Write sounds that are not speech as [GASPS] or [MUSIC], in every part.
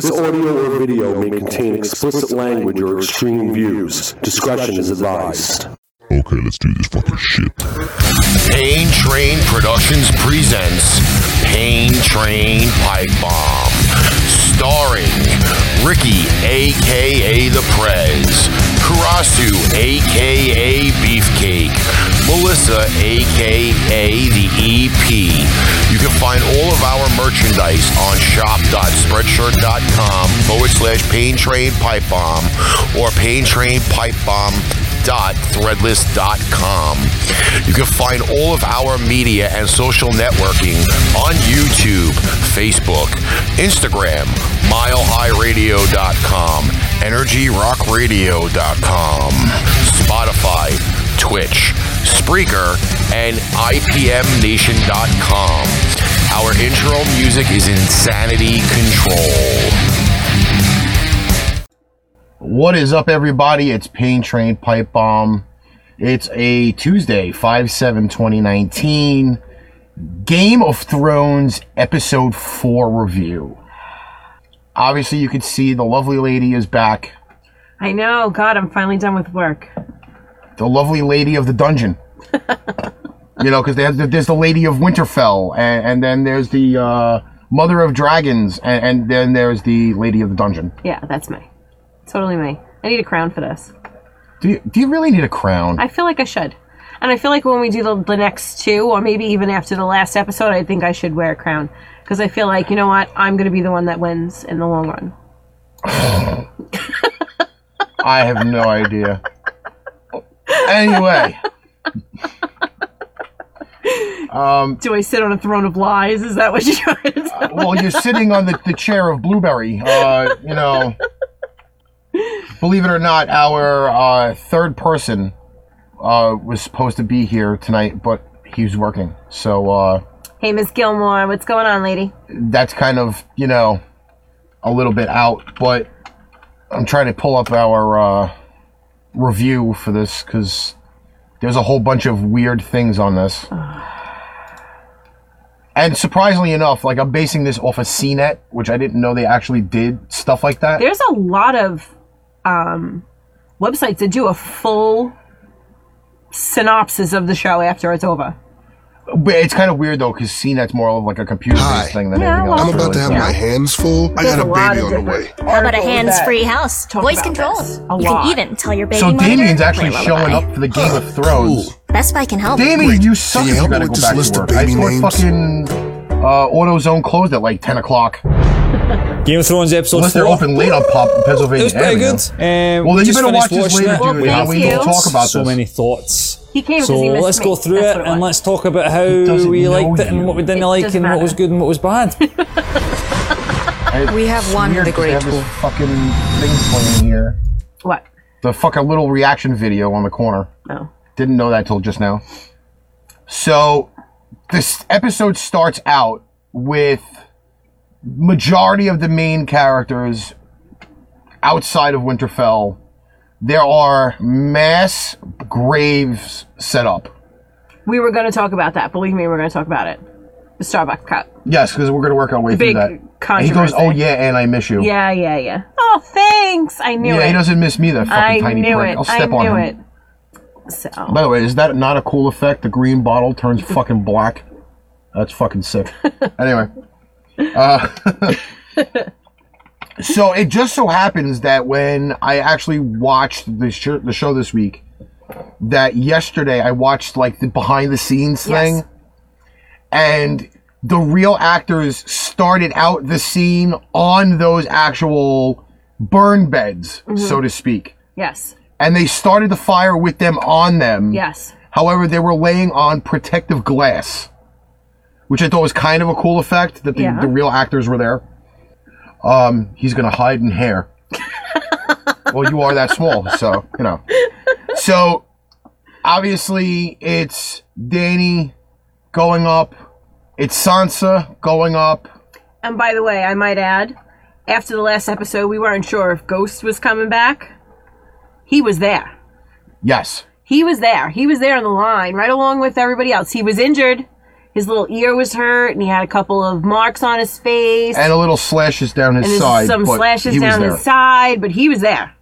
This audio or video may contain explicit language or extreme views. Discretion is advised. Okay, let's do this fucking shit. Pain Train Productions presents Pain Train Pipe Bomb. Starring Ricky, aka The Prez, Karasu, aka Beefcake, Melissa, aka The EP. You can find all of our merchandise on shop.spreadshirt.com forward slash Pain Train Pipe Bomb or Pain Train Pipe Bomb. You can find all of our media and social networking on YouTube, Facebook, Instagram, milehighradio.com, energyrockradio.com, Spotify, Twitch, Spreaker, and IPMNation.com. Our intro music is Insanity Control. What is up, everybody? It's Pain Train Pipe Bomb. It's a Tuesday, 5 7 2019. Game of Thrones Episode 4 review. Obviously, you can see the lovely lady is back. I know. God, I'm finally done with work. The lovely lady of the dungeon. [LAUGHS] you know, because there's the lady of Winterfell, and, and then there's the uh, mother of dragons, and, and then there's the lady of the dungeon. Yeah, that's me. Totally me. I need a crown for this. Do you, do you really need a crown? I feel like I should. And I feel like when we do the, the next two, or maybe even after the last episode, I think I should wear a crown. Because I feel like, you know what? I'm going to be the one that wins in the long run. [SIGHS] I have no idea. Anyway. [LAUGHS] Um, Do I sit on a throne of lies? Is that what you're trying to tell? well, you're sitting on the, the chair of Blueberry. Uh, you know, believe it or not, our uh, third person uh, was supposed to be here tonight, but he's working. So uh, Hey, Miss Gilmore, what's going on, lady? that's kind of, you know, a little bit out. But I'm trying to pull up our uh, review for this because there's a whole bunch of weird things on this. And surprisingly enough, like I'm basing this off of CNET, which I didn't know they actually did stuff like that. There's a lot of um, websites that do a full synopsis of the show after it's over. But it's kind of weird though, because CNET's more of like a computer-based Hi. thing than Yeah, anything well- else. I'm about to have really. my hands full. I There's got a a lot baby of on the different way. How about a articles hands-free that house? talk Voice about control. this. A you lot. can even tell your baby So mother Damien's to actually play showing up for the Game of [GASPS] Thrones. Best Buy can help. Damien, you suck Can you if you me gotta with go this back list to of work. I baby thought names? fucking uh, AutoZone closed at like 10 o'clock. Game of Thrones episode Unless they're four. open late on Pop Pennsylvania It was pretty Avenue. good. Um, Well, then you just better watch this watching later, it. Well, dude. and thank we can you. talk about so this. many thoughts. He came So because he missed let's me. go through That's it and let's talk about how we know liked it and what we didn't It like doesn't and what was good and what was bad. [LAUGHS] We have one won weird the 'cause great have this pool. fucking thing playing here. What? The fucking little reaction video on the corner. No. Didn't know that till just now. So, this episode starts out with majority of the main characters outside of Winterfell. There are mass graves set up. We were going to talk about that. Believe me, we're going to talk about it. The Starbucks cup. Yes, because we're going to work our way through big that. And he controversy. goes, "Oh yeah, and I miss you." Yeah, yeah, yeah. Oh, thanks. I knew it. yeah, it. he doesn't miss me. That fucking I tiny knew prick. it. I'll step I on knew him. it. So, By the way, is that not a cool effect? The green bottle turns fucking black. That's fucking sick. [LAUGHS] anyway, uh, [LAUGHS] so it just so happens that when I actually watched the show, the show this week, that yesterday I watched like the behind the scenes thing, Yes. and the real actors started out the scene on those actual burn beds, Mm-hmm. so to speak, yes, and they started the fire with them on them. yes. However, they were laying on protective glass, which I thought was kind of a cool effect that the, Yeah. the real actors were there. Um, he's gonna hide in hair. [LAUGHS] well, you are that small, so you know. So obviously, it's Dany going up. It's Sansa going up. And by the way, I might add, after the last episode, we weren't sure if Ghost was coming back. He was there. Yes. He was there. He was there on the line, right along with everybody else. He was injured. His little ear was hurt, and he had a couple of marks on his face, and a little slashes down his and side. some but slashes he was down there. his side, but he was there.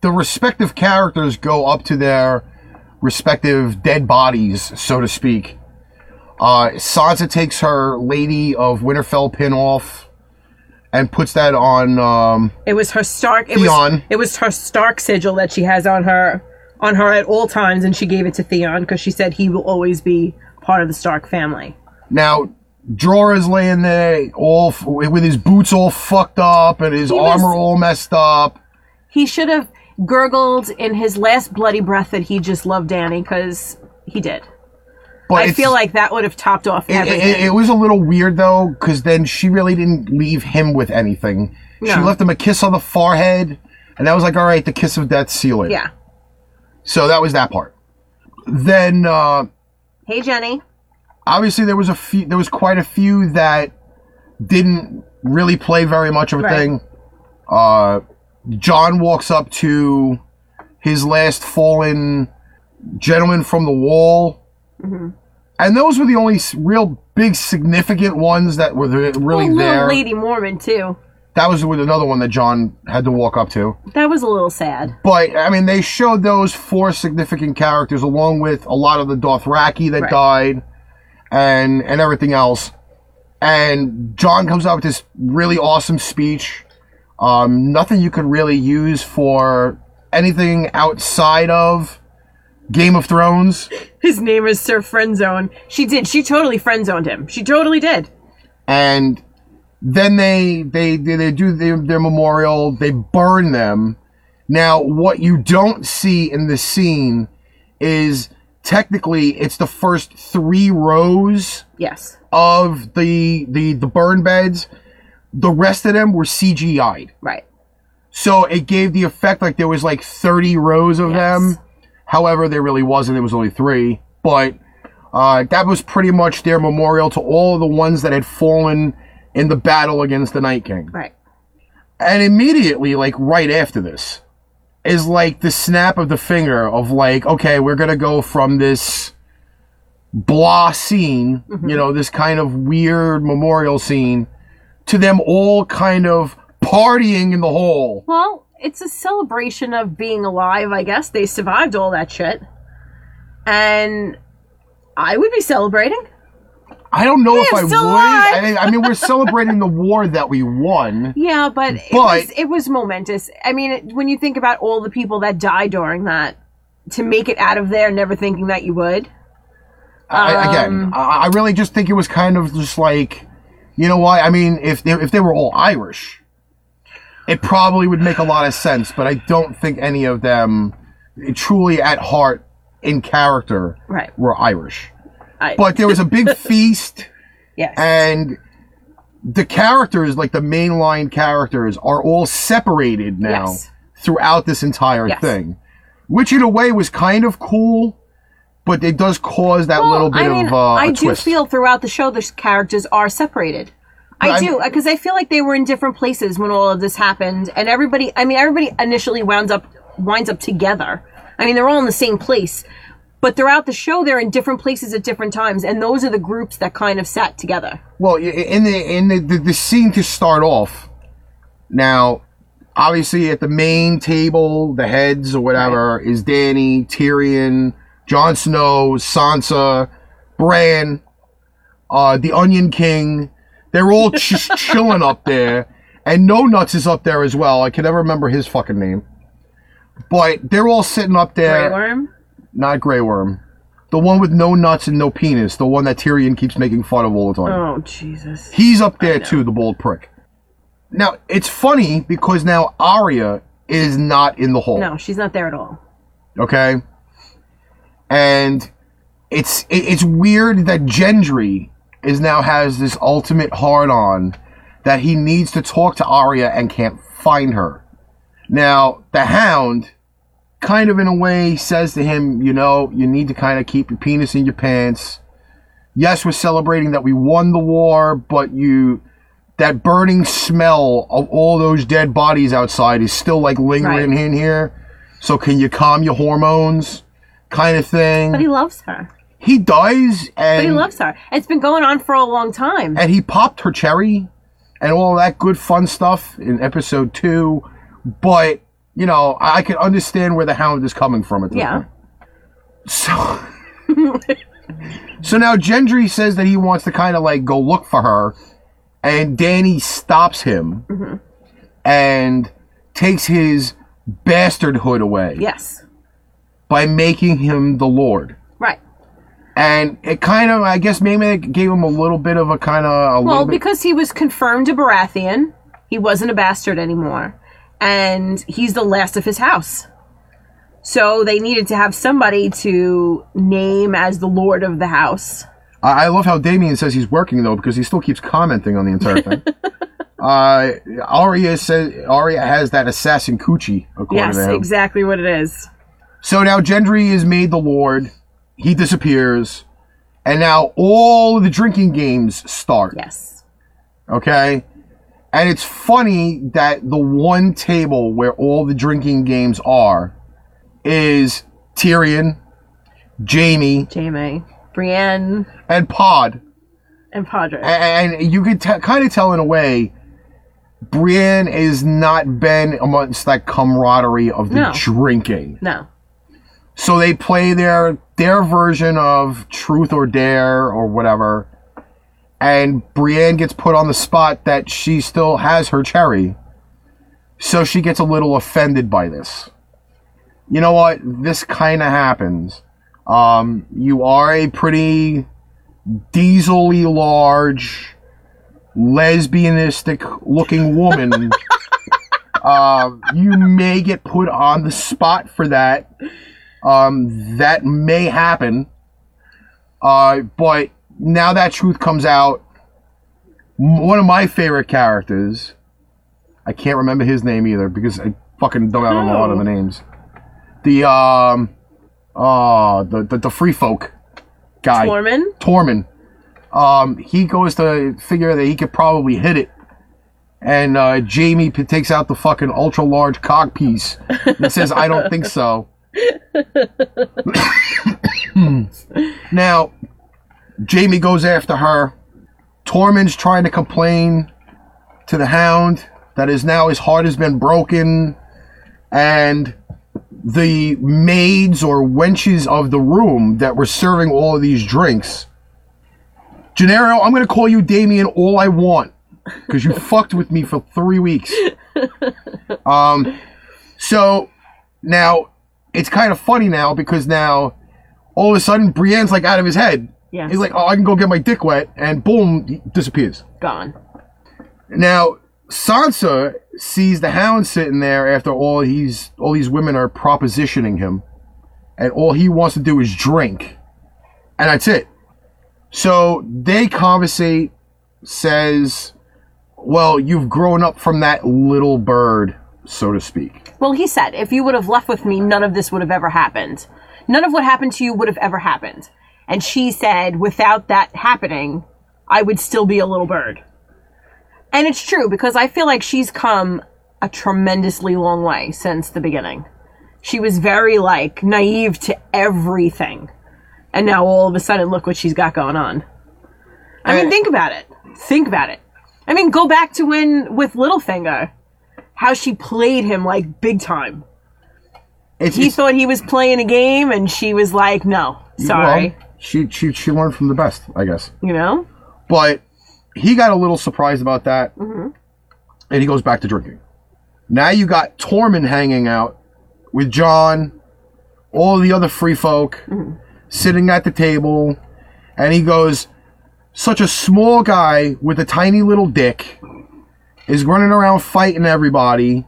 the respective characters go up to their respective dead bodies, so to speak. Uh, Sansa takes her Lady of Winterfell pin off and puts that on. Um, It was her Stark. It Theon. was it was her Stark sigil that she has on her on her at all times, and she gave it to Theon because she said he will always be part of the Stark family. now, Jorah's laying there, all f- with his boots all fucked up and his He was- armor all messed up. He should have gurgled in his last bloody breath that he just loved Dany because he did. But I it's- feel like that would have topped off It, everything. it, it was a little weird though, because then she really didn't leave him with anything. She No. left him a kiss on the forehead, and that was like, all right, the kiss of death, seal it. yeah. So that was that part. Then uh, Hey Jenny. obviously there was a few, there was quite a few that didn't really play very much of a Right. thing. Uh, Jon walks up to his last fallen gentleman from the wall. Mm-hmm. And those were the only real big significant ones that were really oh, there. Lady Mormont too. That was with another one that Jon had to walk up to. That was a little sad. But I mean, they showed those four significant characters along with a lot of the Dothraki that Right. died, and and everything else. And Jon comes out with this really awesome speech. Um, nothing you could really use for anything outside of Game of Thrones. His name is Sir Friendzone. She did. She totally friendzoned him. She totally did. and then they they they, they do their, their memorial. They burn them. Now what you don't see in the scene is technically it's the first three rows Yes. of the the the burn beds. The rest of them were cgi'd Right. so it gave the effect like there was like 30 rows of Yes. them. However there really wasn't. It was only three. But uh, that was pretty much their memorial to all of the ones that had fallen in the battle against the Night King. Right. And immediately, like right after this, is like the snap of the finger of like, okay, we're gonna go from this blah scene, Mm-hmm. you know, this kind of weird memorial scene, to them all kind of partying in the hall. Well, it's a celebration of being alive, I guess. They survived all that shit. And I would be celebrating. I don't know if I'm would. I mean, I mean, we're celebrating the war that we won. [LAUGHS] Yeah, but, it, was, it was momentous. I mean, it, when you think about all the people that died during that, to make it out of there, never thinking that you would. I, again, Um, I, I really just think it was kind of just like, you know what? I mean, if they, if they were all Irish, it probably would make a lot of sense. But I don't think any of them, truly at heart, in character, Right. were Irish. I, But there was a big [LAUGHS] feast, yes. and the characters, like the mainline characters, are all separated now Yes. throughout this entire Yes. thing, which in a way was kind of cool. But it does cause that Well, little bit I mean, of uh, I do twist. feel throughout the show the characters are separated. I I'm- do because I feel like they were in different places when all of this happened, and everybody. I mean, everybody initially winds up winds up together. I mean, they're all in the same place, but throughout the show, they're in different places at different times, and those are the groups that kind of sat together. Well, in the in the, the, the scene to start off, now, obviously at the main table, the heads or whatever is Dany, Tyrion, Jon Snow, Sansa, Bran, uh, the Onion King. They're all just [LAUGHS] chilling up there, and No Nuts is up there as well. I can never remember his fucking name, but they're all sitting up there. Grey Worm. Not Grey Worm. The one with no nuts and no penis. The one that Tyrion keeps making fun of all the time. Oh Jesus! He's up there too, the bold prick. Now, it's funny because now Arya is not in the hole. No, she's not there at all. Okay? And it's it, it's weird that Gendry is now has this ultimate hard on that he needs to talk to Arya and can't find her. Now, the hound kind of in a way says to him, you know, you need to kind of keep your penis in your pants. Yes, we're celebrating that we won the war, but you that burning smell of all those dead bodies outside is still like lingering Right. in here. So can you calm your hormones? Kind of thing. But he loves her. he does, and But he loves her. It's been going on for a long time. and he popped her cherry and all that good fun stuff in episode two. But you know, I can understand where the Hound is coming from at this Yeah. point. So, [LAUGHS] so now Gendry says that he wants to kind of like go look for her, and Dany stops him Mm-hmm. and takes his bastardhood away Yes. by making him the Lord. Right. And it kind of, I guess, maybe it gave him a little bit of a kind of a Well, because he was confirmed a Baratheon, he wasn't a bastard anymore, and he's the last of his house. So they needed to have somebody to name as the lord of the house. I, I love how Damien says he's working though because he still keeps commenting on the entire thing. [LAUGHS] uh, Arya says Arya has that assassin coochie Yes, exactly what it is. So now Gendry is made the Lord. He disappears, and now all of the drinking games start. Yes. Okay. And it's funny that the one table where all the drinking games are is Tyrion, Jaime, Jaime, Brienne, and Pod. and Padre. and you could t- kind of tell in a way Brienne is not been amongst that camaraderie of the No. drinking. no. So they play their their version of truth or dare or whatever. And Brienne gets put on the spot that she still has her cherry. So she gets a little offended by this. You know what? This kind of happens. Um, you are a pretty diesely large, lesbianistic looking woman. [LAUGHS] uh, you may get put on the spot for that. Um, that may happen. Uh, but now that truth comes out, one of my favorite characters, I can't remember his name either because I fucking don't have a lot of the names. The um, uh, the the, the free folk guy, Tormund? Tormund. Um, he goes to figure that he could probably hit it. And uh, Jaime p- takes out the fucking ultra large cock piece and says, I don't think so. [LAUGHS] now, Jaime goes after her. Tormund's trying to complain to the hound that is now his heart has been broken. And the maids or wenches of the room that were serving all of these drinks. Gennaro, I'm going to call you Damien all I want because you [LAUGHS] fucked with me for three weeks. [LAUGHS] Um, so now it's kind of funny now because now all of a sudden Brienne's like out of his head. Yes. He's like, oh, I can go get my dick wet, and boom, he disappears. Gone. Now Sansa sees the hound sitting there after all he's all these women are propositioning him, and all he wants to do is drink, and that's it. So they conversate. Says, "Well, you've grown up from that little bird, so to speak." Well, he said, if you would have left with me, none of this would have ever happened. None of what happened to you would have ever happened. And she said, without that happening, I would still be a little bird. And it's true because I feel like she's come a tremendously long way since the beginning. She was very like naive to everything. And now all of a sudden look what she's got going on. I mean, think about it. Think about it. I mean, go back to when with Littlefinger, how she played him like big time. It's, He it's- thought he was playing a game, and she was like, "No, sorry," well, she she she learned from the best, I guess. you know. But he got a little surprised about that, Mm-hmm. and he goes back to drinking. Now you got Tormund hanging out with Jon, all the other free folk, Mm-hmm. sitting at the table, and he goes, "Such a small guy with a tiny little dick is running around fighting everybody."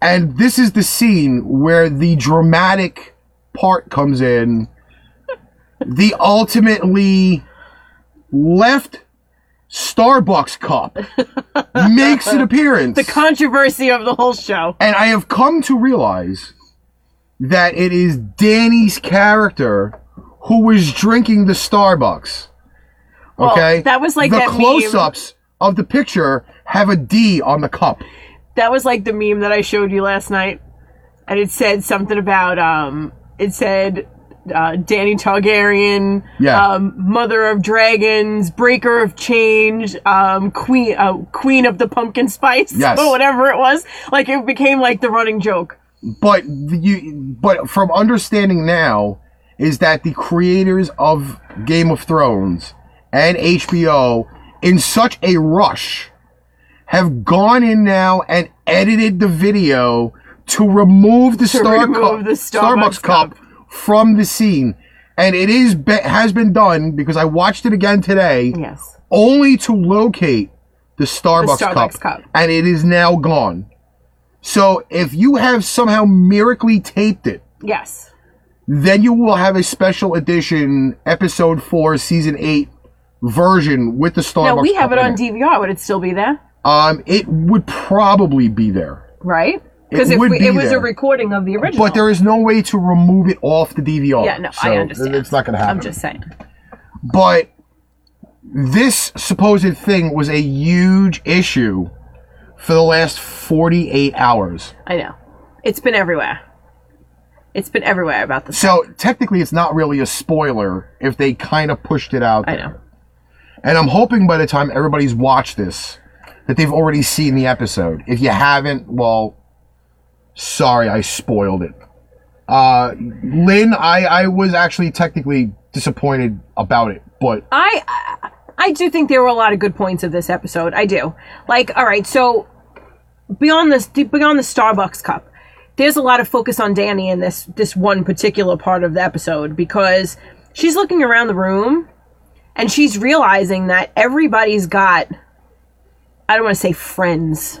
And this is the scene where the dramatic part comes in. The ultimately left Starbucks cup [LAUGHS] makes an appearance. The controversy of the whole show. and I have come to realize that it is Dany's character who was drinking the Starbucks. Well, Okay? that was like the that close ups of the picture have a D on the cup. That was like the meme that I showed you last night, and it said something about um. It said uh, Dany Targaryen, Yeah. um, Mother of Dragons, Breaker of Chains, um, Queen uh, Queen of the Pumpkin Spice, Yes. or [LAUGHS] whatever it was. Like it became like the running joke. but you but from understanding now is that the creators of Game of Thrones and HBO in such a rush have gone in now and edited the video to remove the Star remove cup, the Starbucks cup, cup. From the scene and it is be- has been done because I watched it again today Yes. only to locate the Starbucks, Starbucks cup. and it is now gone. So if you have somehow miraculously taped it, Yes. then you will have a special edition episode 4 season 8 version with the Starbucks Now we have cup it on DVR. Would it still be there? Um it would probably be there. Right? Because It we, be it was there. a recording of the original. But there is no way to remove it off the DVR. Yeah, no, So I understand. It's not going to happen. I'm just saying. But this supposed thing was a huge issue for the last 48 hours. I know. It's been everywhere. It's been everywhere about this. So technically, it's not really a spoiler if they kind of pushed it out. I know. And I'm hoping by the time everybody's watched this, that they've already seen the episode. If you haven't, well, sorry, I spoiled it. Uh, Lynn, I, I was actually technically disappointed about it, but I, I do think there were a lot of good points of this episode. I do. Like, all right, so beyond this, beyond the Starbucks cup, there's a lot of focus on Dany in this this one particular part of the episode because she's looking around the room and she's realizing that everybody's got I don't want to say friends,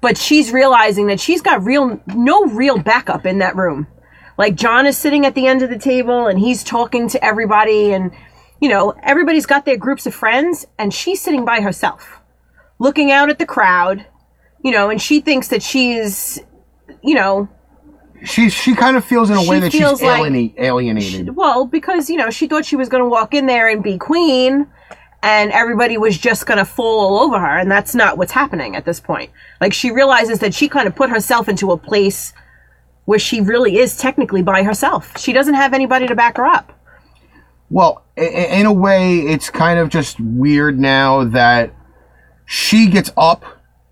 but she's realizing that she's got real no real backup in that room. Like Jon is sitting at the end of the table and he's talking to everybody and you know, everybody's got their groups of friends and she's sitting by herself, looking out at the crowd, you know, and she thinks that she's you know, she she kind of feels in a way that she's like- alienate, alienated. well, because you know, she thought she was going to walk in there and be queen and everybody was just going to fall all over her and that's not what's happening at this point. Like she realizes that she kind of put herself into a place where she really is technically by herself. She doesn't have anybody to back her up. Well, in a way, it's kind of just weird now that she gets up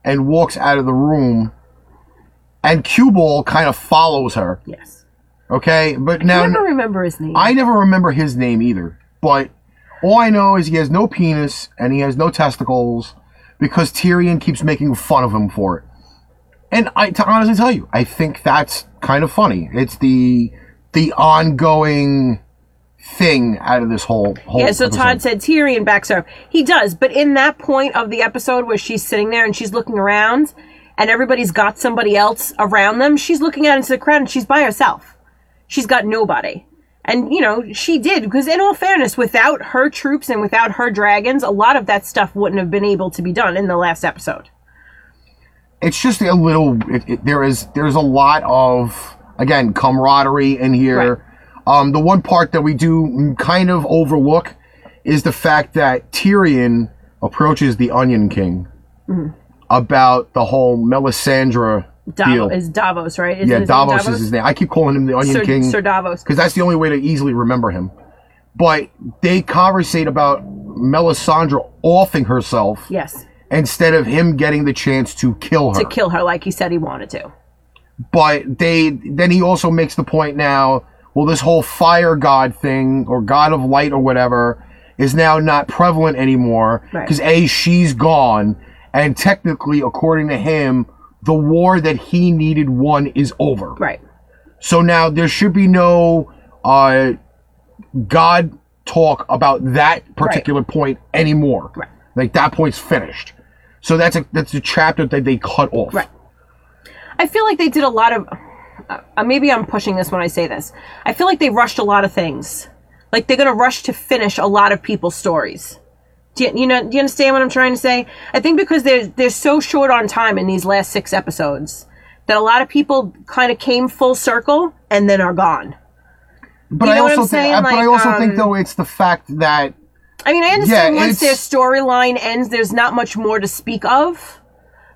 and walks out of the room, and Cue Ball kind of follows her. Yes. Okay, but now I never remember his name. I never remember his name either. But all I know is he has no penis and he has no testicles because Tyrion keeps making fun of him for it. And I, to honestly tell you, I think that's kind of funny. It's the the ongoing thing out of this whole whole. Yeah, so episode. Todd said Tyrion backs her up. He does, but in that point of the episode where she's sitting there and she's looking around and everybody's got somebody else around them, she's looking out into the crowd and she's by herself. She's got nobody. And, you know, she did, because in all fairness, without her troops and without her dragons, a lot of that stuff wouldn't have been able to be done in the last episode. it's just a little. It, it, there is there's a lot of again camaraderie in here. Um, the one part that we do kind of overlook is the fact that Tyrion approaches the Onion King about the whole Melisandre. Davos is Davos, right? Isn't yeah, name Davos, is his name. I keep calling him the Onion Sir, King Sir Davos. because that's the only way to easily remember him. But they conversate about Melisandre offing herself Yes. instead of him getting the chance to kill her To kill her like he said he wanted to. but they then he also makes the point now well this whole fire god thing or god of light or whatever is now not prevalent anymore Right. because a she's gone and technically according to him the war that he needed won is over Right. so now there should be no uh god talk about that particular point anymore Right. like that point's finished so that's a that's a chapter that they cut off Right. I feel like they did a lot of. Uh, maybe I'm pushing this when I say this. I feel like they rushed a lot of things. Like they're gonna rush to finish a lot of people's stories. Do you, you know? Do you understand what I'm trying to say? I think because they're they're so short on time in these last six episodes that a lot of people kind of came full circle and then are gone. But You I know what also think, saying? but I also think um, though it's the fact that I mean, I understand Yeah, once their storyline ends, there's not much more to speak of.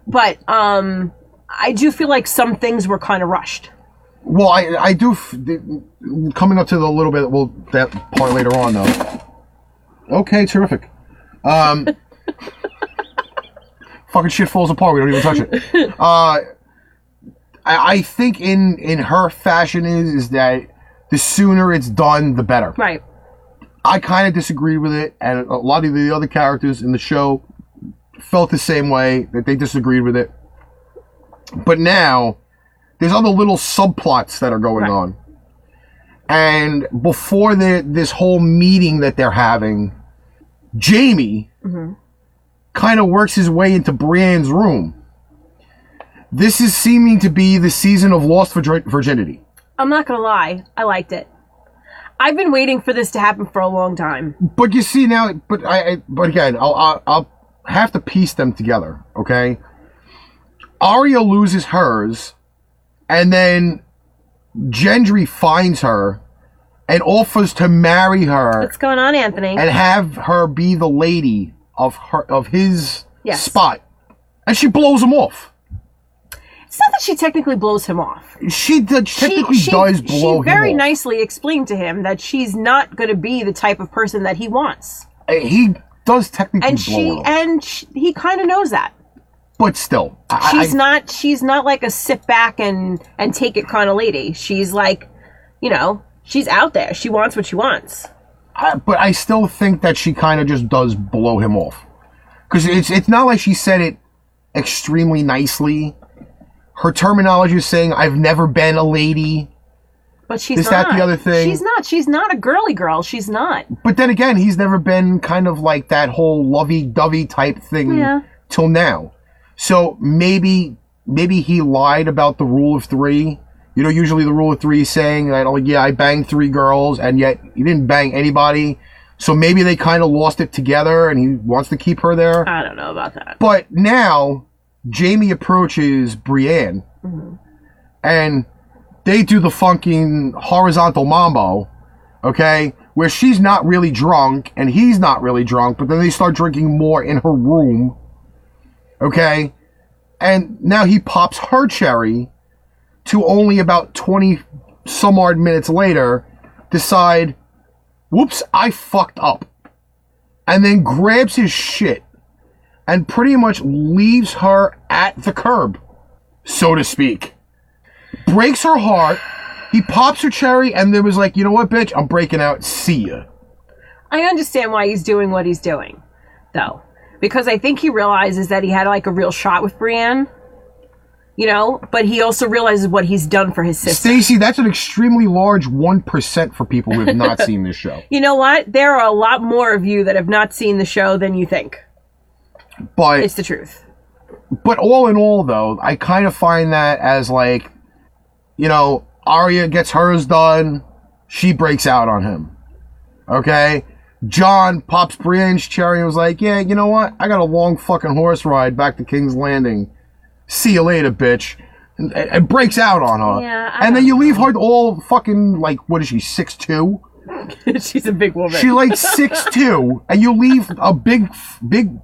But um, I do feel like some things were kind of rushed. Well, I I do f- coming up to the little bit. Well, that part later on though. Okay, terrific. Um, fucking shit falls apart. We don't even touch it. Uh, I, I think in in her fashion is is that the sooner it's done, the better. Right. I kind of disagreed with it, and a lot of the other characters in the show felt the same way that they disagreed with it. But now, there's other little subplots that are going Right. on, and before the, this whole meeting that they're having, Jaime mm-hmm. kind of works his way into Brienne's room. This is seeming to be the season of Lost Virgin- Virginity. I'm not gonna lie, I liked it. I've been waiting for this to happen for a long time. But you see now, but I, I but again, I'll, I'll I'll have to piece them together. Okay, Arya loses hers, and then Gendry finds her and offers to marry her What's going on, Anthony? and have her be the lady of her of his Yes. spot, and she blows him off. It's not that she technically blows him off. She technically does blow him. she very him off. nicely explained to him that she's not going to be the type of person that he wants, Uh, He does technically and blow she her off. and sh he kind of knows that. but still, I- She's I- not she's not like a sit back and and take it kind of lady. She's like, you know, she's out there. She wants what she wants. I, but I still think that she kind of just does blow him off because it's it's not like she said it extremely nicely. Her terminology is saying "I've never been a lady," But she's not. Is not. that the other thing? She's not. She's not a girly girl. She's not. but then again, he's never been kind of like that whole lovey-dovey type thing Yeah. till now. So maybe maybe he lied about the rule of three. You know, usually the rule of three is saying that, oh yeah, I banged three girls, and yet he didn't bang anybody. So maybe they kind of lost it together, and he wants to keep her there. I don't know about that. But now Jaime approaches Brienne, mm-hmm. and they do the funking horizontal mambo, okay, where she's not really drunk and he's not really drunk, but then they start drinking more in her room, okay, and now he pops her cherry to only about 20 some odd minutes later decide, whoops, I fucked up. And then grabs his shit and pretty much leaves her at the curb, so to speak. Breaks her heart. He pops her cherry, and then was like, you know what, bitch? I'm breaking out. See ya. I understand why he's doing what he's doing, though, because I think he realizes that he had like a real shot with Brienne. You know, but he also realizes what he's done for his sister. Stacy, that's an extremely large 1% for people who have not [LAUGHS] seen this show. You know what? There are a lot more of you that have not seen the show than you think. But It's the truth. but all in all though, I kind of find that as like you know, Arya gets hers done, she breaks out on him. Okay? John pops Brienne's cherry and was like, Yeah, you know what? I got a long fucking horse ride back to King's Landing. See you later, bitch. And, and, and breaks out on her. Yeah, I and then don't you leave her all fucking like what is she, six two? [LAUGHS] She's a big woman. She like six two, and you leave a big, big,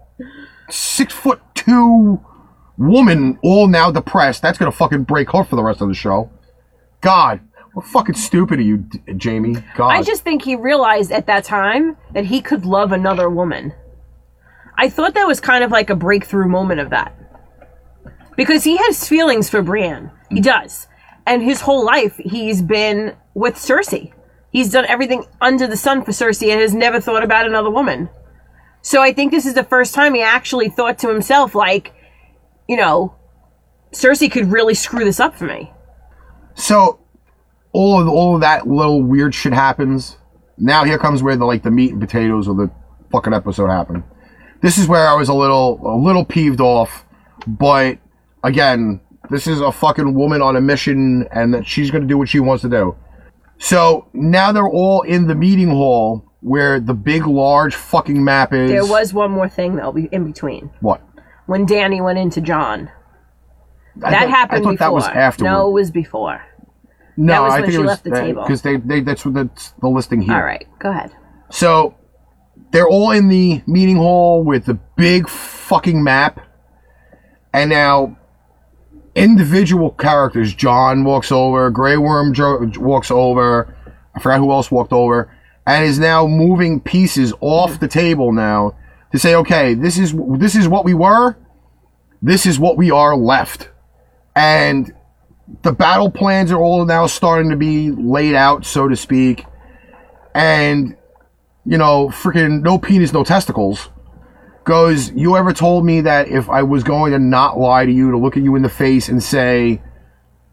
six foot two woman all now depressed. That's gonna fucking break her for the rest of the show. God, what fucking stupid are you, D- Jaime? God, I just think he realized at that time that he could love another woman. I thought that was kind of like a breakthrough moment of that. Because he has feelings for Brienne. He mm. does. And his whole life he's been with Cersei. He's done everything under the sun for Cersei and has never thought about another woman. So I think this is the first time he actually thought to himself, like, you know, Cersei could really screw this up for me. so all of all of that little weird shit happens. Now here comes where the like the meat and potatoes of the fucking episode happen. This is where I was a little a little peeved off, but again, this is a fucking woman on a mission and that she's gonna do what she wants to do. So now they're all in the meeting hall where the big large fucking map is There was one more thing though in between. what? When Dany went into Jon. I That thought- happened I thought before. that was afterward. No, it was before. no, that was I when think she it was left the table. because they, they that's what that's the listing here. All right, go ahead. So they're all in the meeting hall with the big fucking map. And now individual characters. Jon walks over, Grey Worm jo- walks over. I forgot who else walked over, and is now moving pieces off the table now to say, okay, this is this is what we were, this is what we are left, and the battle plans are all now starting to be laid out, so to speak, and you know, freaking no penis, no testicles goes, You ever told me that if I was going to not lie to you, to look at you in the face and say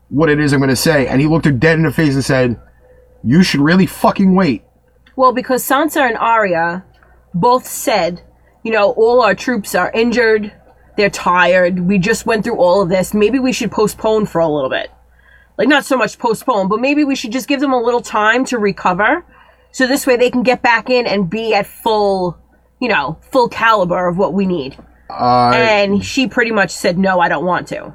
what it is I'm going to say? And he looked her dead in the face and said, You should really fucking wait. Well, because Sansa and Arya both said, you know, all our troops are injured, they're tired, we just went through all of this. Maybe we should postpone for a little bit. Like, not so much postpone, but maybe we should just give them a little time to recover. So this way they can get back in and be at full, you know, full caliber of what we need. Uh, and she pretty much said, no, I don't want to.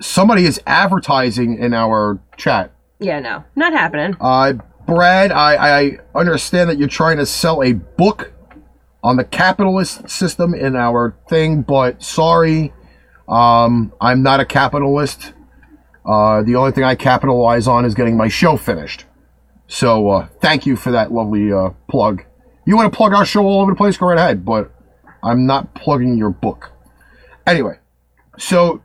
somebody is advertising in our chat. Yeah, no, not happening. Uh, Brad, I, I understand that you're trying to sell a book on the capitalist system in our thing, but sorry, um, I'm not a capitalist. Uh, the only thing I capitalize on is getting my show finished. So uh, thank you for that lovely uh, plug. You want to plug our show all over the place? Go right ahead, but I'm not plugging your book. Anyway, so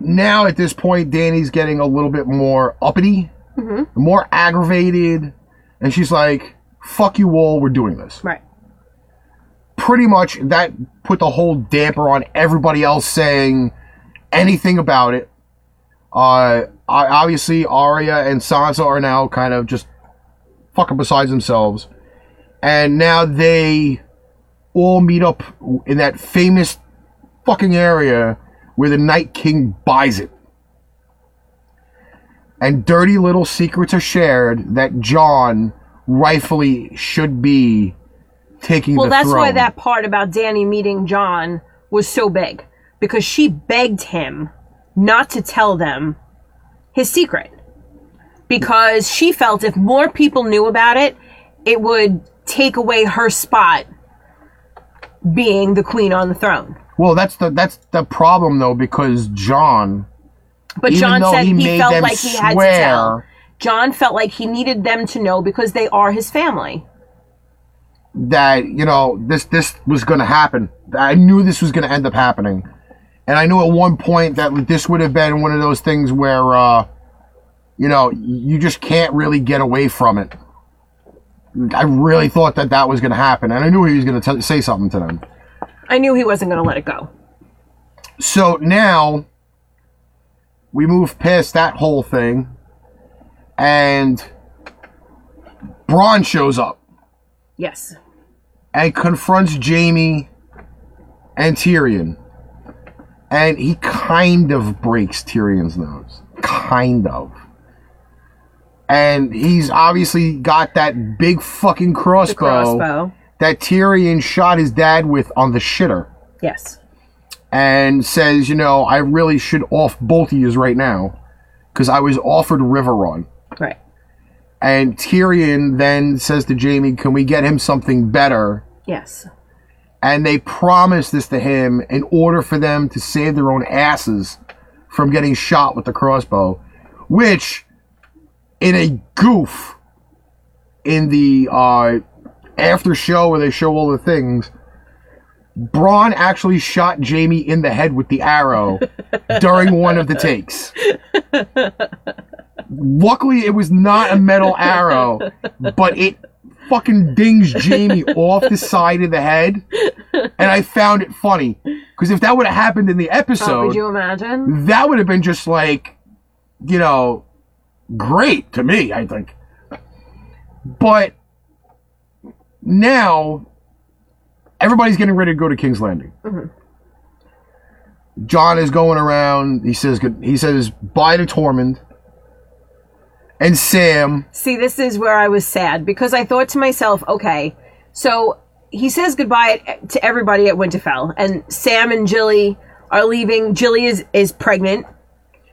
now at this point, Dany's getting a little bit more uppity, more aggravated, and she's like, "Fuck you all, we're doing this." Right. Pretty much that put the whole damper on everybody else saying anything about it. Uh, I- obviously, Arya and Sansa are now kind of just fucking besides themselves, and now they all meet up in that famous fucking area where the Night King buys it. And dirty little secrets are shared that Jon rightfully should be taking Well, that's throne. why that part about Dany meeting Jon was so big because she begged him not to tell them his secret because she felt if more people knew about it, it would take away her spot being the queen on the throne. Well, that's the that's the problem though because Jon, But Jon said he he, felt like he had to tell. Jon felt like he needed them to know because they are his family. that you know this this was going to happen. I knew this was going to end up happening, and I knew at one point that this would have been one of those things where uh, you know you just can't really get away from it. I really thought that that was going to happen, and I knew he was going to say something to them. I knew he wasn't going to let it go. So now we move past that whole thing, and Bronn shows up. Yes. and confronts Jaime and Tyrion. And he kind of breaks Tyrion's nose. Kind of. And he's obviously got that big fucking crossbow, crossbow. that Tyrion shot his dad with on the shitter. Yes. And says, you know, I really should off both of yous right now. Because I was offered Riverrun. Right. And Tyrion then says to Jaime, Can we get him something better? Yes. and they promise this to him in order for them to save their own asses from getting shot with the crossbow, which, in a goof, in the uh, after show where they show all the things, Bronn actually shot Jaime in the head with the arrow [LAUGHS] during one of the takes. Luckily, it was not a metal arrow, but it fucking dings Jaime off the side of the head. And I found it funny. Because if that would have happened in the Oh, episode, would you imagine? that would have been just like, you know, great to me, I think. But now, everybody's getting ready to go to King's Landing. Mm-hmm. Jon is going around. He says, good- he says, bye to Tormund. And Sam, See, this is where I was sad because I thought to myself, okay, so he says goodbye to everybody at Winterfell, and Sam and Gilly are leaving. Gilly is is pregnant,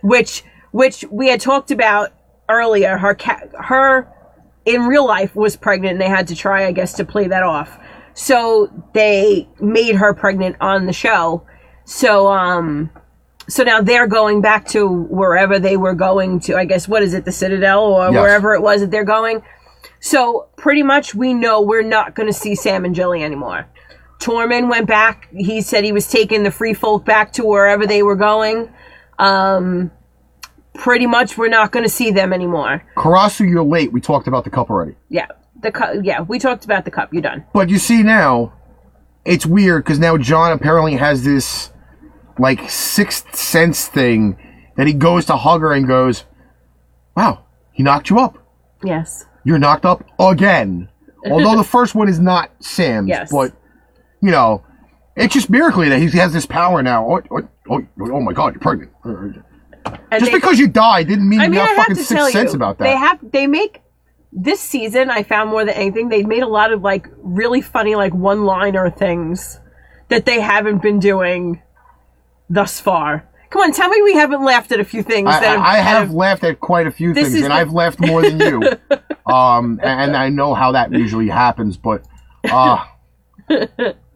which which we had talked about earlier. Her cat, her in real life was pregnant, and they had to try, I guess, to play that off. So they made her pregnant on the show. So um, so now they're going back to wherever they were going to. I guess what is it, the Citadel or Yes. wherever it was that they're going. So pretty much we know we're not going to see Sam and Gilly anymore. Tormund went back. He said he was taking the free folk back to wherever they were going. Um, pretty much we're not going to see them anymore. Karasu, you're late. We talked about the cup already. Yeah, the cup. Yeah, we talked about the cup. You're done. But you see now, it's weird because now Jon apparently has this like sixth sense thing that he goes to hug her and goes, "Wow, he knocked you up. Yes. You're knocked up again." [LAUGHS] Although the first one is not Sam's, Yes. but you know, it's just miracle that he has this power now. Oh, oh, oh, oh my God, you're pregnant. And Just they- because you died didn't mean I you mean, I got have fucking to sixth tell sense you, about that. they have they make this season. I found more than anything, they made a lot of like really funny like one liner things that they haven't been doing thus far. Come on, tell me we haven't laughed at a few things. I, that I, I have laughed at quite a few things, and the- I've laughed more than you. [LAUGHS] um, and I know how that usually happens, but uh, [LAUGHS]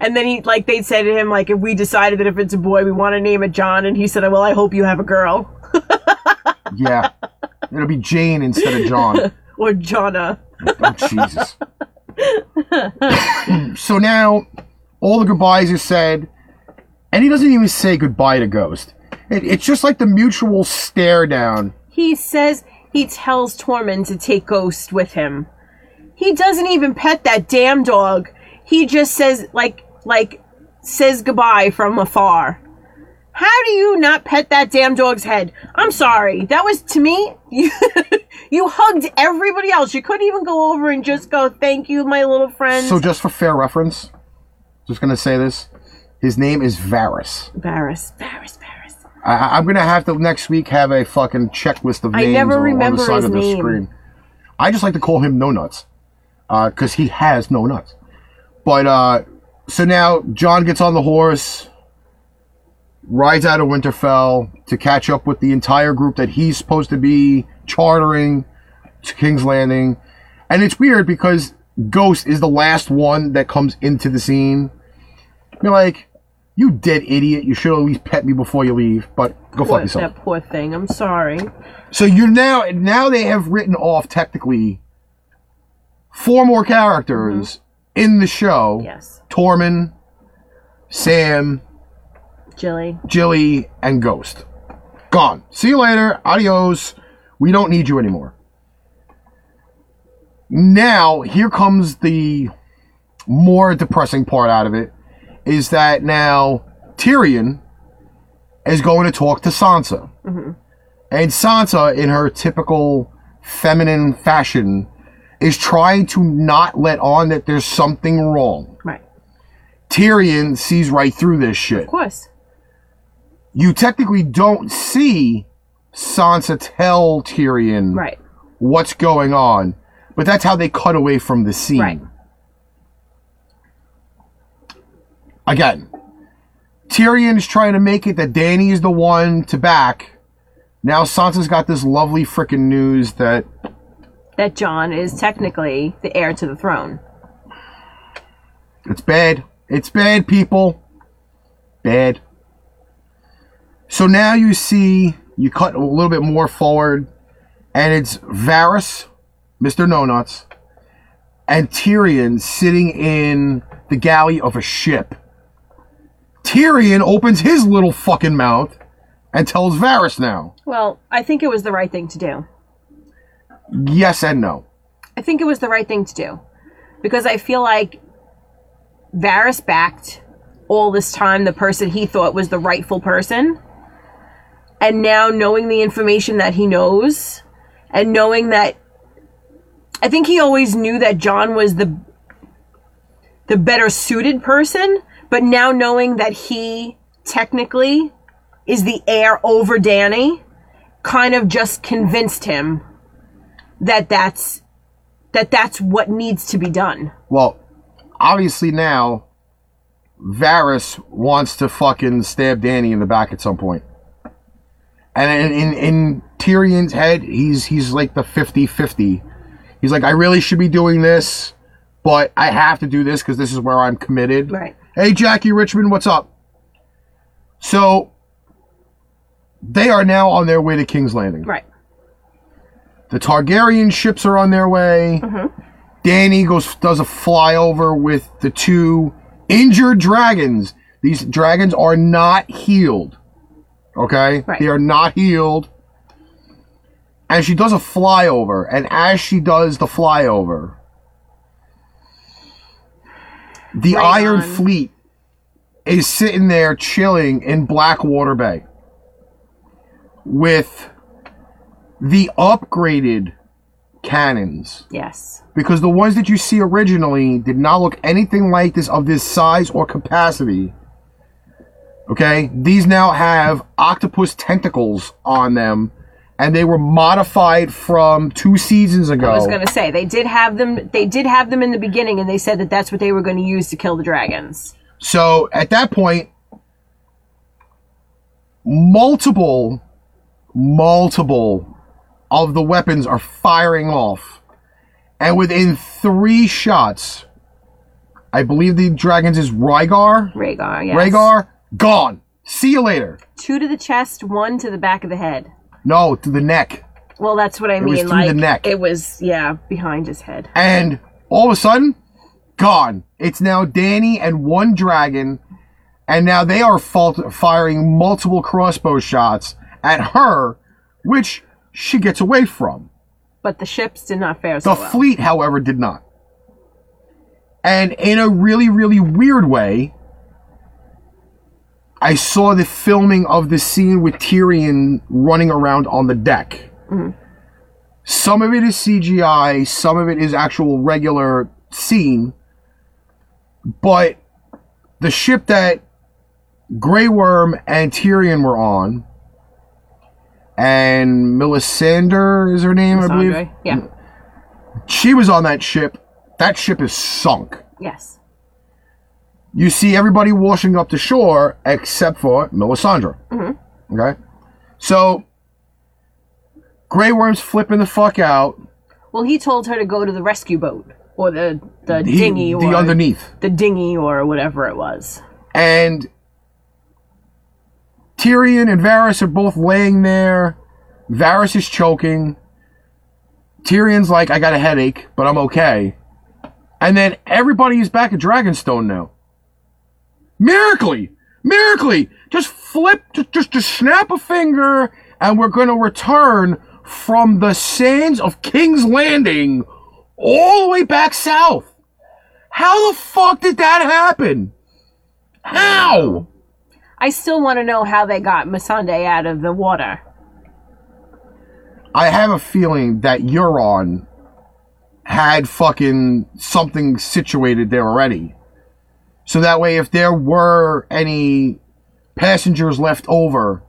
And then he like they'd say to him like if we decided that if it's a boy we want to name it Jon, and he said, oh, well, I hope you have a girl [LAUGHS] yeah, it'll be Jane instead of Jon. [LAUGHS] or Jonna. Oh Jesus! [LAUGHS] so now all the goodbyes are said, and he doesn't even say goodbye to Ghost. It, it's just like the mutual stare down. He says he tells Tormund to take Ghost with him. He doesn't even pet that damn dog. He just says like like says goodbye from afar. How do you not pet that damn dog's head? I'm sorry. That was to me. [LAUGHS] You, you hugged everybody else. You couldn't even go over and just go, "Thank you, my little friend." So just for fair reference, just gonna say this: his name is Varys. Varys, Varys, Varys. I, I- I'm gonna have to next week have a fucking checklist of I names never on, the side of the name. screen. I just like to call him No Nuts, uh, because he has no nuts. But uh, so now Jon gets on the horse, rides out of Winterfell to catch up with the entire group that he's supposed to be chartering to King's Landing, and it's weird because Ghost is the last one that comes into the scene. You're like, you dead idiot! You should at least pet me before you leave. But go fuck yourself. that poor thing. I'm sorry. So you're now now they have written off technically four more characters in the show. Yes, Tormund, Sam, Gilly. Gilly, and Ghost. Gone. See you later. Adios. We don't need you anymore. Now, here comes the more depressing part out of it is that now Tyrion is going to talk to Sansa. Mm-hmm. And Sansa, in her typical feminine fashion, is trying to not let on that there's something wrong. Right. Tyrion sees right through this shit Of course. you technically don't see Sansa tell Tyrion Right. what's going on, but that's how they cut away from the scene. Right. Again, Tyrion's trying to make it that Dany is the one to back. Now Sansa's got this lovely freaking news that That Jon is technically the heir to the throne. it's bad. It's bad, people. Bad. So now you see, you cut a little bit more forward, and it's Varys, Mr. No Nuts, and Tyrion sitting in the galley of a ship. Tyrion opens his little fucking mouth and tells Varys now. Well, I think it was the right thing to do. Yes and no. I think it was the right thing to do because I feel like Varys backed all this time the person he thought was the rightful person. And now knowing the information that he knows and knowing that I think he always knew that Jon was the the better suited person, but now knowing that he technically is the heir over Dany kind of just convinced him that that's that that's what needs to be done. Well, obviously now, Varys wants to fucking stab Dany in the back at some point. And in, in, in Tyrion's head, he's he's like the 50-50. He's like, I really should be doing this, but I have to do this because this is where I'm committed. Right. Hey, Jackie Richmond, what's up? So, they are now on their way to King's Landing. Right. The Targaryen ships are on their way. Mm-hmm. Dany goes does a flyover with the two injured dragons. These dragons are not healed. Okay? Right. They are not healed. And she does a flyover, and as she does the flyover, the Right Iron on. Fleet is sitting there chilling in Blackwater Bay with the upgraded cannons Yes. because the ones that you see originally did not look anything like this of this size or capacity. Okay, these now have octopus tentacles on them, and they were modified from two seasons ago. I was gonna say they did have them. They did have them in the beginning, and they said that that's what they were going to use to kill the dragons. So at that point, multiple, multiple of the weapons are firing off. And within three shots, I believe the dragons is Rygar. Rhaegar. Yes. Rhaegar, gone. See you later. Two to the chest, one to the back of the head. No, to the neck. Well, that's what I was mean. through like the neck. it was, yeah, behind his head. And all of a sudden, gone. It's now Dany and one dragon. And now they are fault- firing multiple crossbow shots at her, which she gets away from. But the ships did not fare so well The well. fleet, however, did not. And in a really, really weird way, I saw the filming of the scene with Tyrion running around on the deck. Mm-hmm. Some of it is CGI, some of it is actual regular scene. But the ship that Grey Worm and Tyrion were on, and Melisandre is her name, I believe. Yeah. she was on that ship. That ship is sunk. Yes. You see everybody washing up to shore except for Melisandre. Mm-hmm. Okay? So, Grey Worm's flipping the fuck out. Well, he told her to go to the rescue boat or the the He- dinghy the or underneath. the dinghy or whatever it was. And Tyrion and Varys are both laying there. Varys is choking. Tyrion's like, I got a headache, but I'm okay. And then everybody is back at Dragonstone now. Miraculously! Miraculously! Just flip, just, just, just snap a finger, and we're going to return from the sands of King's Landing all the way back south. How the fuck did that happen? How? I still want to know how they got Missandei out of the water. I have a feeling that Euron had fucking something situated there already. So that way, if there were any passengers left over,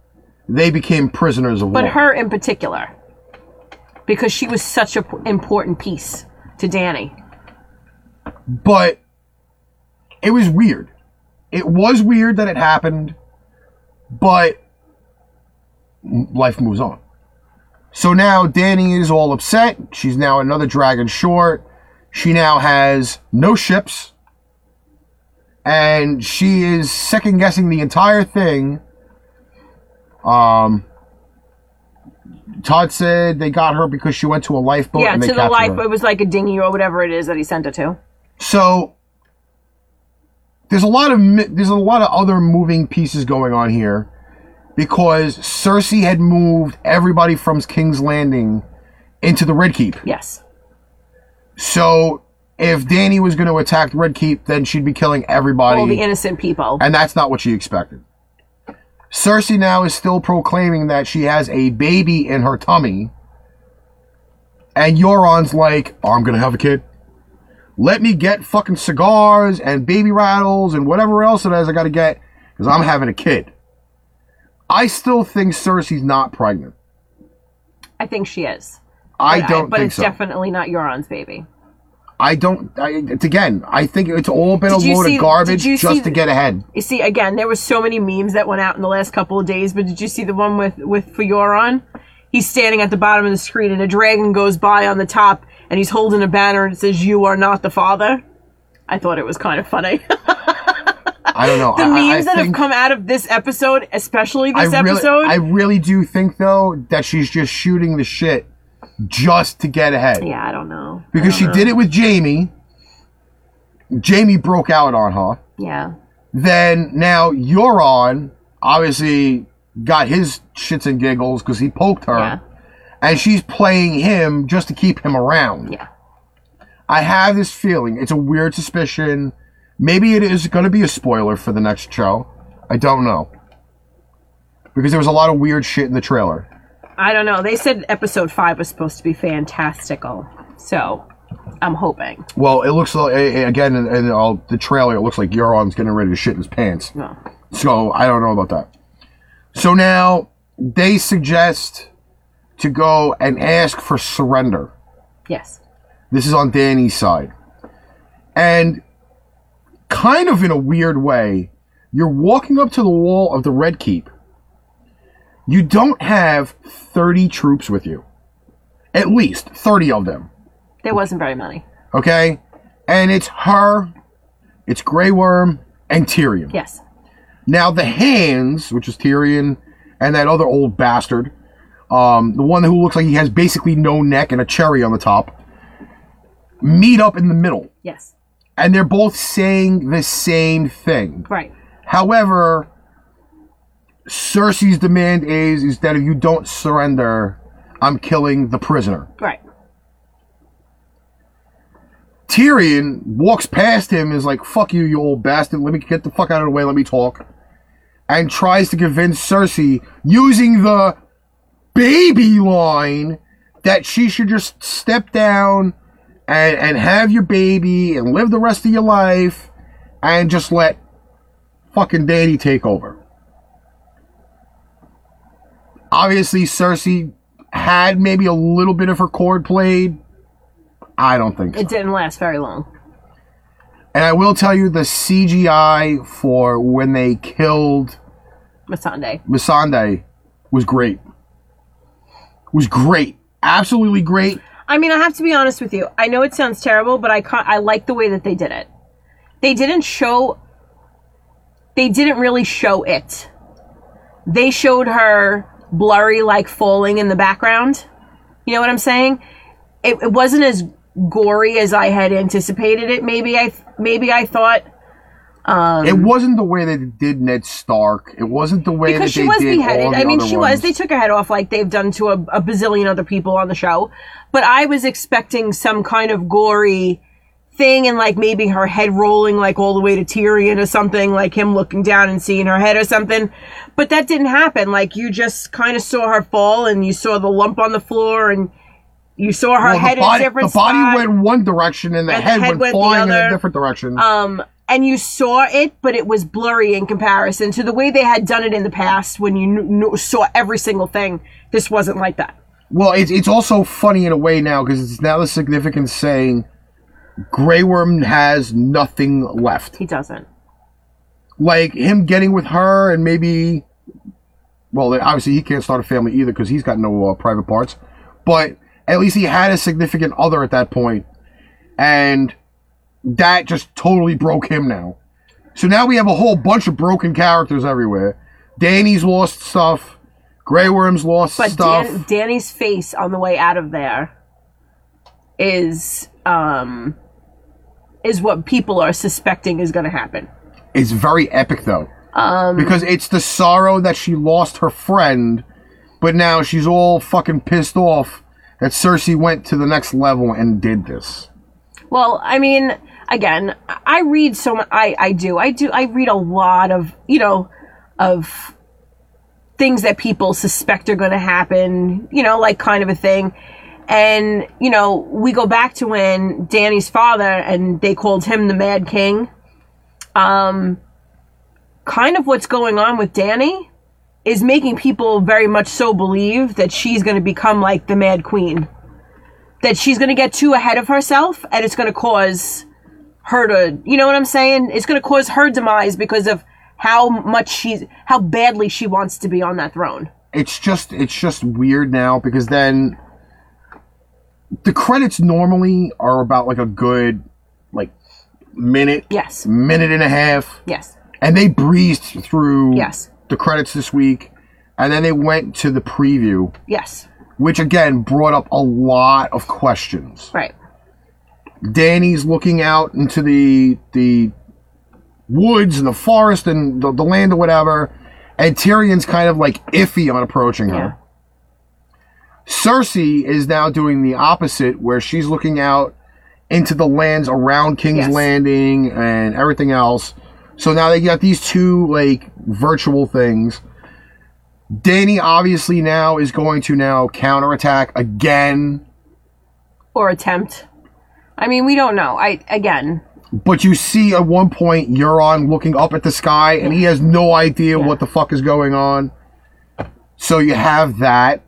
they became prisoners of But war. But her in particular. Because she was such an important piece to Dany. but it was weird. It was weird that it happened, but life moves on. So now Dany is all upset. She's now another dragon short. She now has no ships. And she is second guessing the entire thing. Um, Todd said they got her because she went to a lifeboat yeah, and they to the lifeboat. It was like a dinghy or whatever it is that he sent her to. So there's a lot of there's a lot of other moving pieces going on here because Cersei had moved everybody from King's Landing into the Red Keep. Yes. So if Dany was going to attack the Red Keep, then she'd be killing everybody, All the innocent people. and that's not what she expected. Cersei now is still proclaiming that she has a baby in her tummy, and Euron's like, oh, "I'm going to have a kid." Let me get fucking cigars and baby rattles and whatever else it is I got to get because I'm having a kid. I still think Cersei's not pregnant. I think she is. I But don't but think it's so. definitely not Euron's baby. I don't. I, it's again. I think it's all been Did a load see- of garbage you see just to get ahead. You see, again, there was so many memes that went out in the last couple of days. But did you see the one with with for Euron? He's standing at the bottom of the screen, and a dragon goes by on the top, and he's holding a banner and it says, "You are not the father." I thought it was kind of funny. I don't know. [LAUGHS] the I- I- I memes that have come out of this episode, especially this I really, episode. I really do think though that she's just shooting the shit just to get ahead. yeah, I don't know. Because don't she know. did it with Jaime. Jaime broke out on her. Yeah. Then now Euron. obviously got his shits and giggles because he poked her. Yeah. And she's playing him just to keep him around. Yeah. I have this feeling. It's a weird suspicion. Maybe it is going to be a spoiler for the next show. I don't know. Because there was a lot of weird shit in the trailer. I don't know. They said episode five was supposed to be fantastical. So I'm hoping. Well, it looks like, again, in, in all the trailer, it looks like Euron's getting ready to shit in his pants. No. So I don't know about that. So now they suggest to go and ask for surrender. Yes. This is on Dany's side. And kind of in a weird way, you're walking up to the wall of the Red Keep. You don't have 30 troops with you. At least 30 of them. There wasn't very many. Okay? And it's her, it's Grey Worm, and Tyrion. Yes. Now the hands, which is Tyrion and that other old bastard, um, the one who looks like he has basically no neck and a cherry on the top, meet up in the middle. Yes. And they're both saying the same thing. Right. However, Cersei's demand is is that if you don't surrender, I'm killing the prisoner. Right. Tyrion walks past him and is like, fuck you, you old bastard. Let me get the fuck out of the way. Let me talk. And tries to convince Cersei using the baby line that she should just step down and, and have your baby and live the rest of your life and just let fucking Dany take over. Obviously, Cersei had maybe a little bit of her chord played. I don't think so. It didn't last very long. And I will tell you the CGI for when they killed Masande. Missandei was great. Was great. Absolutely great. I mean, I have to be honest with you. I know it sounds terrible, but I ca- I like the way that they did it. They didn't show. They didn't really show it. They showed her blurry, like falling in the background. You know what I'm saying? It, it wasn't as gory as I had anticipated it. Maybe I maybe I thought um, it wasn't the way that they did Ned Stark. It wasn't the way because that she they was did beheaded. I mean, she ones. was. They took her head off like they've done to a, a bazillion other people on the show. But I was expecting some kind of gory thing and like maybe her head rolling like all the way to Tyrion or something, like him looking down and seeing her head or something. But that didn't happen. Like you just kind of saw her fall and you saw the lump on the floor and you saw her Well, head body, in a different the body spot. went one direction and the And the head, head went, went the flying in a different direction. Um, and you saw it, but it was blurry in comparison to the way they had done it in the past when you saw every single thing. This wasn't like that. well, it's, it's also funny in a way now because it's now the significance saying Grey Worm has nothing left. He doesn't. like him getting with her and maybe well obviously he can't start a family either because he's got no uh, private parts but at least he had a significant other at that point and that just totally broke him now so now we have a whole bunch of broken characters everywhere dany's lost stuff Grey Worm's lost But stuff Dan- Dany's face on the way out of there is um is what people are suspecting is going to happen. It's very epic though. Um, because it's the sorrow that she lost her friend, but now she's all fucking pissed off that Cersei went to the next level and did this. Well, I mean, again, I read so much. I I do. I do. I read a lot of you know of things that people suspect are going to happen. You know, like kind of a thing. And you know, we go back to when Dany's father and they called him the Mad King. Um, kind of what's going on with Dany is making people very much so believe that she's going to become like the Mad Queen. That she's going to get too ahead of herself and it's going to cause her to you know what i'm saying? It's going to cause her demise because of how much she's how badly she wants to be on that throne. It's just it's just weird now because then the credits normally are about like a good like minute, yes. minute and a half. yes. And they breezed through Yes. The credits this week, and then they went to the preview, Yes. which again brought up a lot of questions. Right. Dany's looking out into the the woods and the forest and the, the land or whatever, and Tyrion's kind of like iffy on approaching her. Yeah. Cersei is now doing the opposite, where she's looking out into the lands around King's Yes. Landing and everything else. So now they got these two like virtual things. Dany obviously now is going to now counterattack again, Or attempt. I mean, we don't know. I again. but you see at one point Euron looking up at the sky and he has no idea Yeah. what the fuck is going on. So you have that.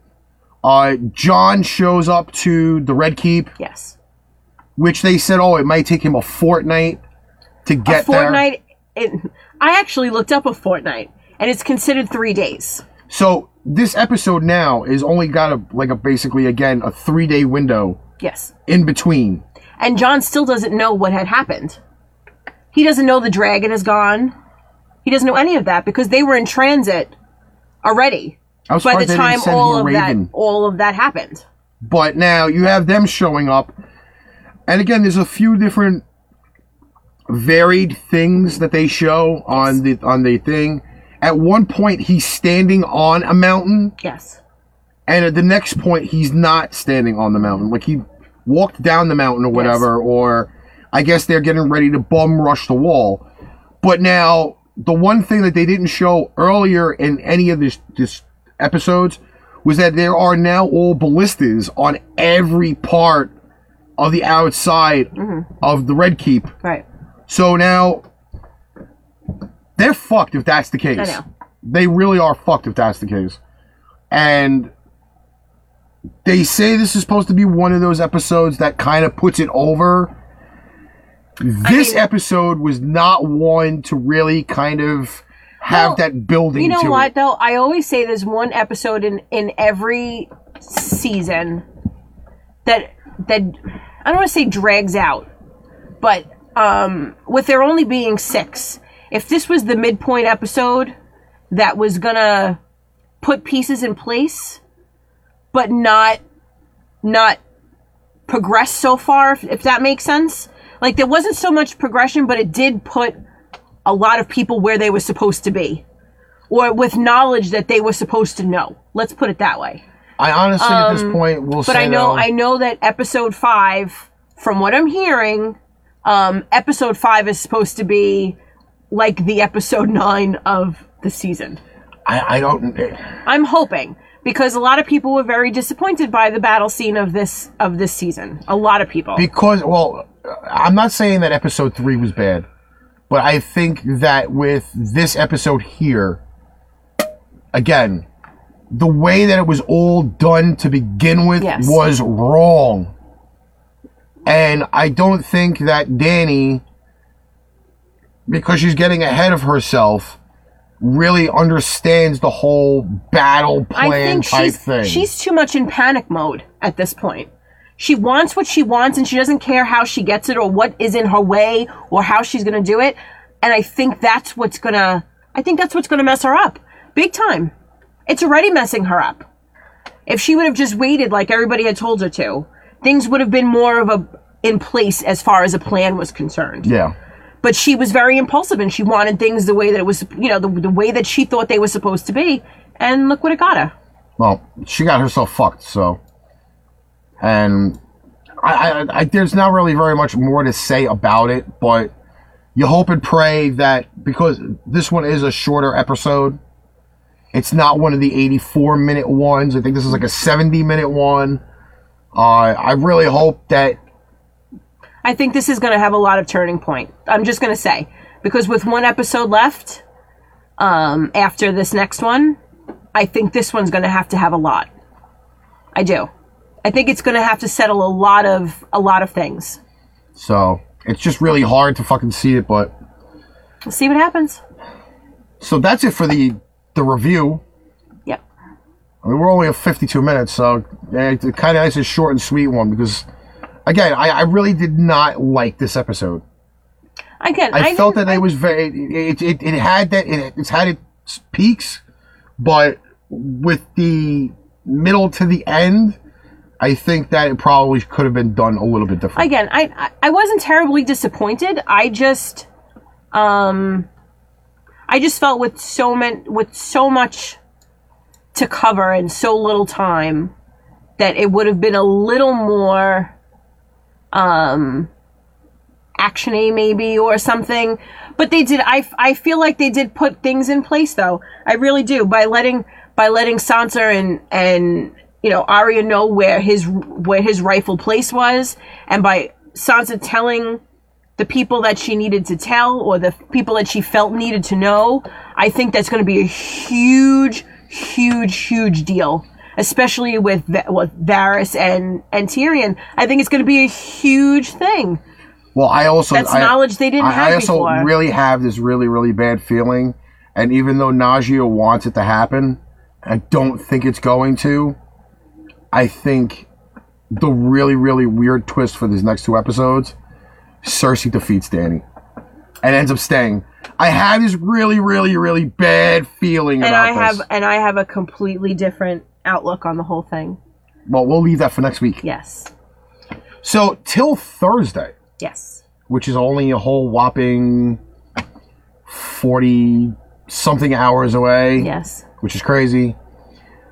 Uh, Jon shows up to the Red Keep. Yes. which they said, oh, it might take him a fortnight to get a fortnight. It, I actually looked up a fortnight, and it's considered three days. So this episode now is only got a like a basically again a three day window Yes. in between. And Jon still doesn't know what had happened. He doesn't know the dragon is gone. He doesn't know any of that because they were in transit already I was by the surprised they didn't time all of that all of that happened. But now you have them showing up, and again, there's a few different varied things that they show on the on the thing. At one point, he's standing on a mountain, Yes. and at the next point, he's not standing on the mountain. Like he walked down the mountain or whatever, or I guess they're getting ready to bum rush the wall. But now, the one thing that they didn't show earlier in any of this this episodes was that there are now all ballistas on every part of the outside mm-hmm. of the Red Keep. Right. So now they're fucked if that's the case. I know. They really are fucked if that's the case. And they say this is supposed to be one of those episodes that kind of puts it over. This mean- episode was not one to really kind of have Well, that building You know what it. though? I always say there's one episode in in every season that that I don't want to say drags out, but um, with there only being six, if this was the midpoint episode that was gonna put pieces in place, but not not progress so far, if, if that makes sense. Like there wasn't so much progression, but it did put a lot of people where they were supposed to be or with knowledge that they were supposed to know. Let's put it that way. I honestly, at this point, will Um, But I know though, I know that episode 5 from what I'm hearing um episode 5 is supposed to be like the episode [LAUGHS] 9 of the season. I, I don't. I'm hoping because a lot of people were very disappointed by the battle scene of this of this season. A lot of people. Because, well, I'm not saying that episode three was bad, but I think that with this episode here, again, the way that it was all done to begin with Yes. was wrong. And I don't think that Dany, because she's getting ahead of herself, really understands the whole battle plan I think type she's thing. she's too much in panic mode at this point. She wants what she wants and she doesn't care how she gets it or what is in her way or how she's going to do it. And I think that's what's going to I think that's what's going to mess her up. Big time. It's already messing her up. If she would have just waited like everybody had told her to, things would have been more of a in place as far as a plan was concerned yeah. but she was very impulsive and she wanted things the way that it was you know the, the way that she thought they were supposed to be and look what it got her Well, she got herself fucked, so. And I, I, I, there's not really very much more to say about it, but you hope and pray that because this one is a shorter episode, it's not one of the 84 minute ones. I think this is like a 70 minute one. Uh, I really hope that i think this is going to have a lot of turning point. I'm just going to say because with one episode left um after this next one i think this one's going to have to have a lot. I do. I think it's going to have to settle a lot of a lot of things. So it's just really hard to fucking see it, but we'll see what happens. So that's it for the the review. I mean, we're only at 52 minutes, so yeah, it's kind of nice and short and sweet one because, again, I, I really did not like this episode. Again, I, I felt that it was very. It, it, it had that. It, it's had its peaks, but with the middle to the end, I think that it probably could have been done a little bit different. again, I I- I wasn't terribly disappointed. I just, um, I just felt with so many with so much to cover in so little time that it would have been a little more, um, actiony maybe or something. But they did. I I feel like they did put things in place though. I really do by letting by letting Sansa and and you know Arya know where his where his rightful place was, and by Sansa telling the people that she needed to tell or the people that she felt needed to know. I think that's going to be a huge, huge, huge deal. Especially with with Varys and and Tyrion, I think it's going to be a huge thing. Well, I also That's I, knowledge they didn't I, have I also before. really have this really really bad feeling, and even though Najee wants it to happen, I don't think it's going to. I think the really really weird twist for these next two episodes, Cersei defeats Dany, and ends up staying. I have this really really really bad feeling and about I have and I have a completely different outlook on the whole thing. Well, we'll leave that for next week. Yes. So till Thursday. Yes. which is only a whole whopping 40 something hours away, Yes. which is crazy.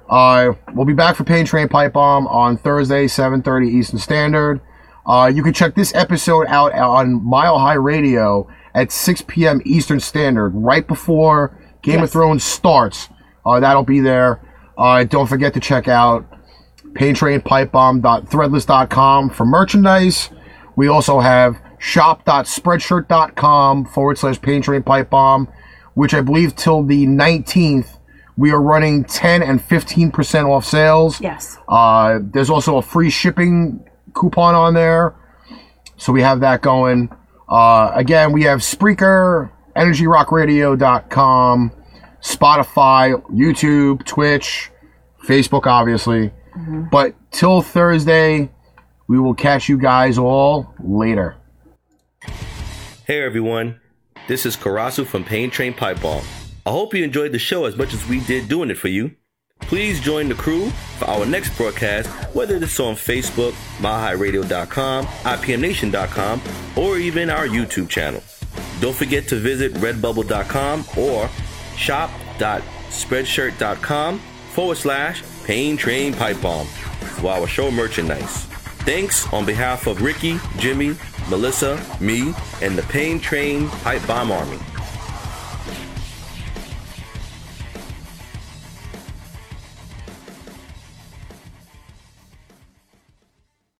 Uh, we'll be back for Pain Train Pipe Bomb on Thursday, 7.30 Eastern Standard. Uh, you can check this episode out on Mile High Radio at 6 p.m. Eastern Standard, right before Game of Thrones starts. Uh, that'll be there. Uh, don't forget to check out paintrainpipebomb.threadless.com for merchandise. We also have shop.spreadshirt.com forward slash paintrainpipebomb, which I believe till the 19th, we are running 10 and 15% off sales. Yes. Uh, there's also a free shipping coupon on there. So we have that going. Uh, again, we have Spreaker, EnergyRockRadio.com, Spotify, YouTube, Twitch, Facebook, obviously. But till Thursday, we will catch you guys all later. Hey everyone, this is Karasu from Pain Train Pipe Bomb. I hope you enjoyed the show as much as we did doing it for you. Please join the crew for our next broadcast, whether it's on Facebook, MileHighRadio.com, IPMNation.com, or even our YouTube channel. Don't forget to visit Redbubble.com or shop.spreadshirt.com forward slash Pain Train Pipe Bomb for our show merchandise. Thanks on behalf of Ricky, Jimmy, Melissa, me, and the Pain Train Pipe Bomb Army.